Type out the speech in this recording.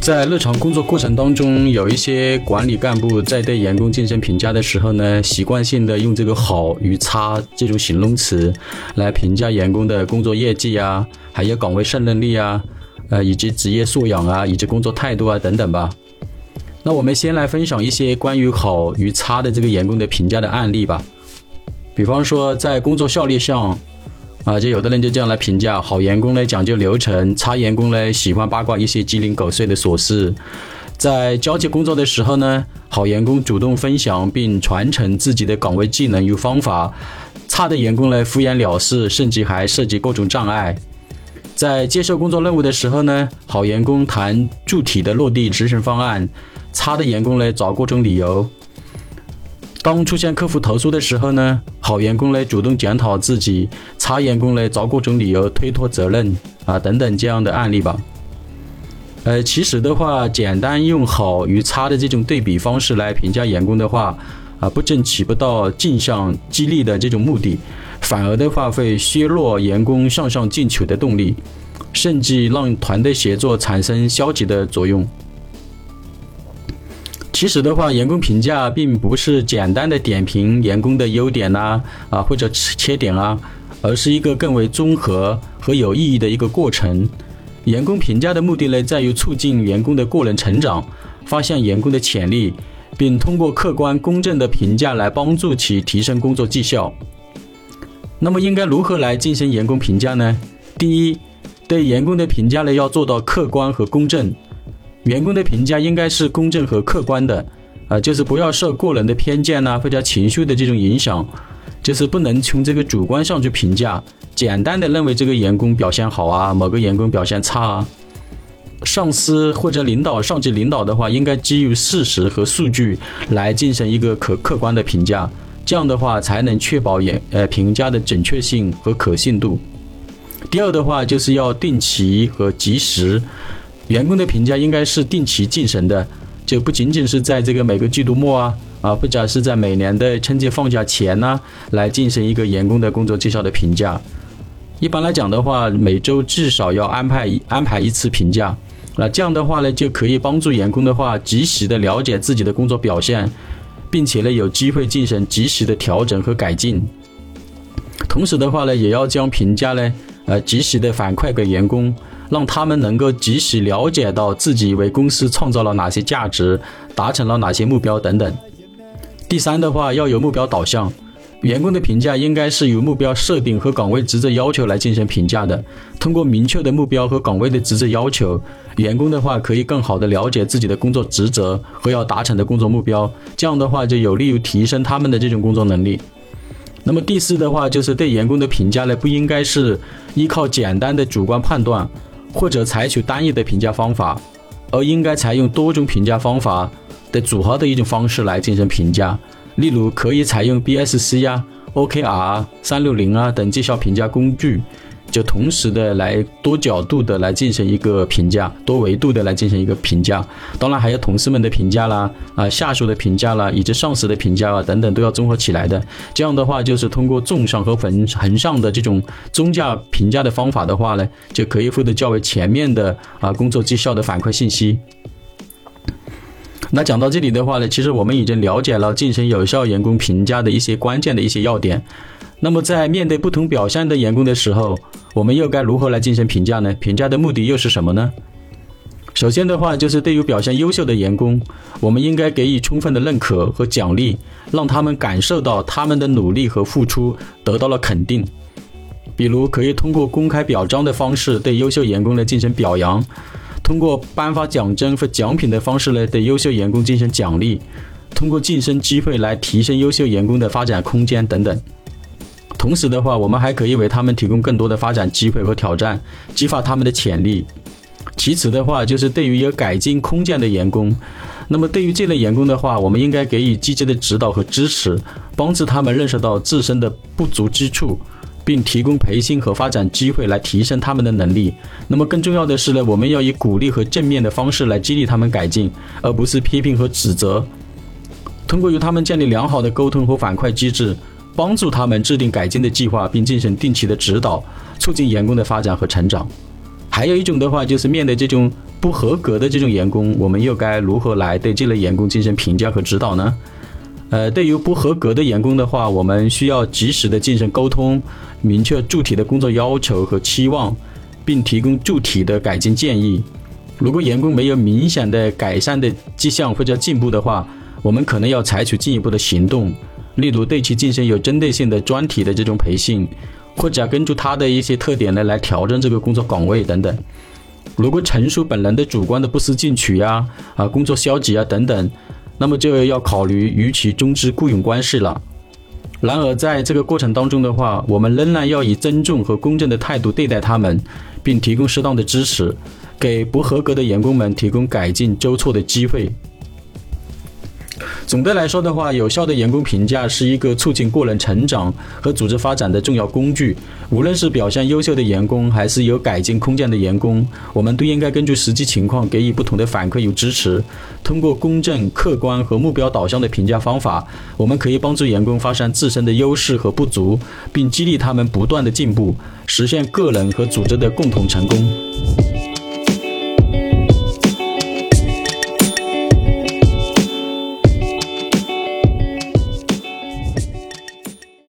在日常工作过程当中，有一些管理干部在对员工进行评价的时候呢，习惯性的用这个“好”与“差”这种形容词来评价员工的工作业绩啊，还有岗位胜任力啊，呃，以及职业素养啊，以及工作态度啊等等吧。那我们先来分享一些关于“好”与“差”的这个员工的评价的案例吧。比方说，在工作效率上。啊，就有的人就这样来评价：好员工呢讲究流程，差员工呢喜欢八卦一些鸡零狗碎的琐事。在交接工作的时候呢，好员工主动分享并传承自己的岗位技能与方法，差的员工呢敷衍了事，甚至还设计各种障碍。在接受工作任务的时候呢，好员工谈具体的落地执行方案，差的员工呢找各种理由。当出现客户投诉的时候呢，好员工呢主动检讨自己，差员工呢找各种理由推脱责任啊等等这样的案例吧。呃，其实的话，简单用好与差的这种对比方式来评价员工的话，啊，不仅起不到镜像激励的这种目的，反而的话会削弱员工向上进取的动力，甚至让团队协作产生消极的作用。其实的话，员工评价并不是简单的点评员工的优点呐，啊或者缺点啊，而是一个更为综合和有意义的一个过程。员工评价的目的呢，在于促进员工的个人成长，发现员工的潜力，并通过客观公正的评价来帮助其提升工作绩效。那么，应该如何来进行员工评价呢？第一，对员工的评价呢，要做到客观和公正。员工的评价应该是公正和客观的，啊，就是不要受个人的偏见呐或者情绪的这种影响，就是不能从这个主观上去评价，简单的认为这个员工表现好啊，某个员工表现差啊。上司或者领导、上级领导的话，应该基于事实和数据来进行一个可客观的评价，这样的话才能确保员呃评价的准确性和可信度。第二的话，就是要定期和及时。员工的评价应该是定期进行的，就不仅仅是在这个每个季度末啊啊，或者是在每年的春节放假前呢，来进行一个员工的工作绩效的评价。一般来讲的话，每周至少要安排安排一次评价。那这样的话呢，就可以帮助员工的话及时的了解自己的工作表现，并且呢有机会进行及时的调整和改进。同时的话呢，也要将评价呢呃及时的反馈给员工。让他们能够及时了解到自己为公司创造了哪些价值，达成了哪些目标等等。第三的话，要有目标导向，员工的评价应该是由目标设定和岗位职责要求来进行评价的。通过明确的目标和岗位的职责要求，员工的话可以更好的了解自己的工作职责和要达成的工作目标，这样的话就有利于提升他们的这种工作能力。那么第四的话，就是对员工的评价呢，不应该是依靠简单的主观判断。或者采取单一的评价方法，而应该采用多种评价方法的组合的一种方式来进行评价。例如，可以采用 BSC 呀、OKR、三六零啊等绩效评价工具。就同时的来多角度的来进行一个评价，多维度的来进行一个评价，当然还有同事们的评价啦，啊下属的评价啦，以及上司的评价啊等等都要综合起来的。这样的话，就是通过纵向和横横向的这种综价评价的方法的话呢，就可以获得较为全面的啊工作绩效的反馈信息。那讲到这里的话呢，其实我们已经了解了进行有效员工评价的一些关键的一些要点。那么在面对不同表现的员工的时候，我们又该如何来进行评价呢？评价的目的又是什么呢？首先的话，就是对于表现优秀的员工，我们应该给予充分的认可和奖励，让他们感受到他们的努力和付出得到了肯定。比如，可以通过公开表彰的方式对优秀员工来进行表扬，通过颁发奖金和奖品的方式呢对优秀员工进行奖励，通过晋升机会来提升优秀员工的发展空间等等。同时的话，我们还可以为他们提供更多的发展机会和挑战，激发他们的潜力。其次的话，就是对于有改进空间的员工，那么对于这类员工的话，我们应该给予积极的指导和支持，帮助他们认识到自身的不足之处，并提供培训和发展机会来提升他们的能力。那么更重要的是呢，我们要以鼓励和正面的方式来激励他们改进，而不是批评和指责。通过与他们建立良好的沟通和反馈机制。帮助他们制定改进的计划，并进行定期的指导，促进员工的发展和成长。还有一种的话，就是面对这种不合格的这种员工，我们又该如何来对这类员工进行评价和指导呢？呃，对于不合格的员工的话，我们需要及时的进行沟通，明确具体的工作要求和期望，并提供具体的改进建议。如果员工没有明显的改善的迹象或者进步的话，我们可能要采取进一步的行动，例如对其进行有针对性的专题的这种培训，或者根据他的一些特点呢来调整这个工作岗位等等。如果陈述本人的主观的不思进取呀、啊工作消极啊等等。那么就要考虑与其终止雇佣关系了。然而，在这个过程当中的话，我们仍然要以尊重和公正的态度对待他们，并提供适当的支持，给不合格的员工们提供改进纠错的机会。总的来说的话，有效的员工评价是一个促进个人成长和组织发展的重要工具。无论是表现优秀的员工，还是有改进空间的员工，我们都应该根据实际情况给予不同的反馈与支持。通过公正、客观和目标导向的评价方法，我们可以帮助员工发现自身的优势和不足，并激励他们不断的进步，实现个人和组织的共同成功。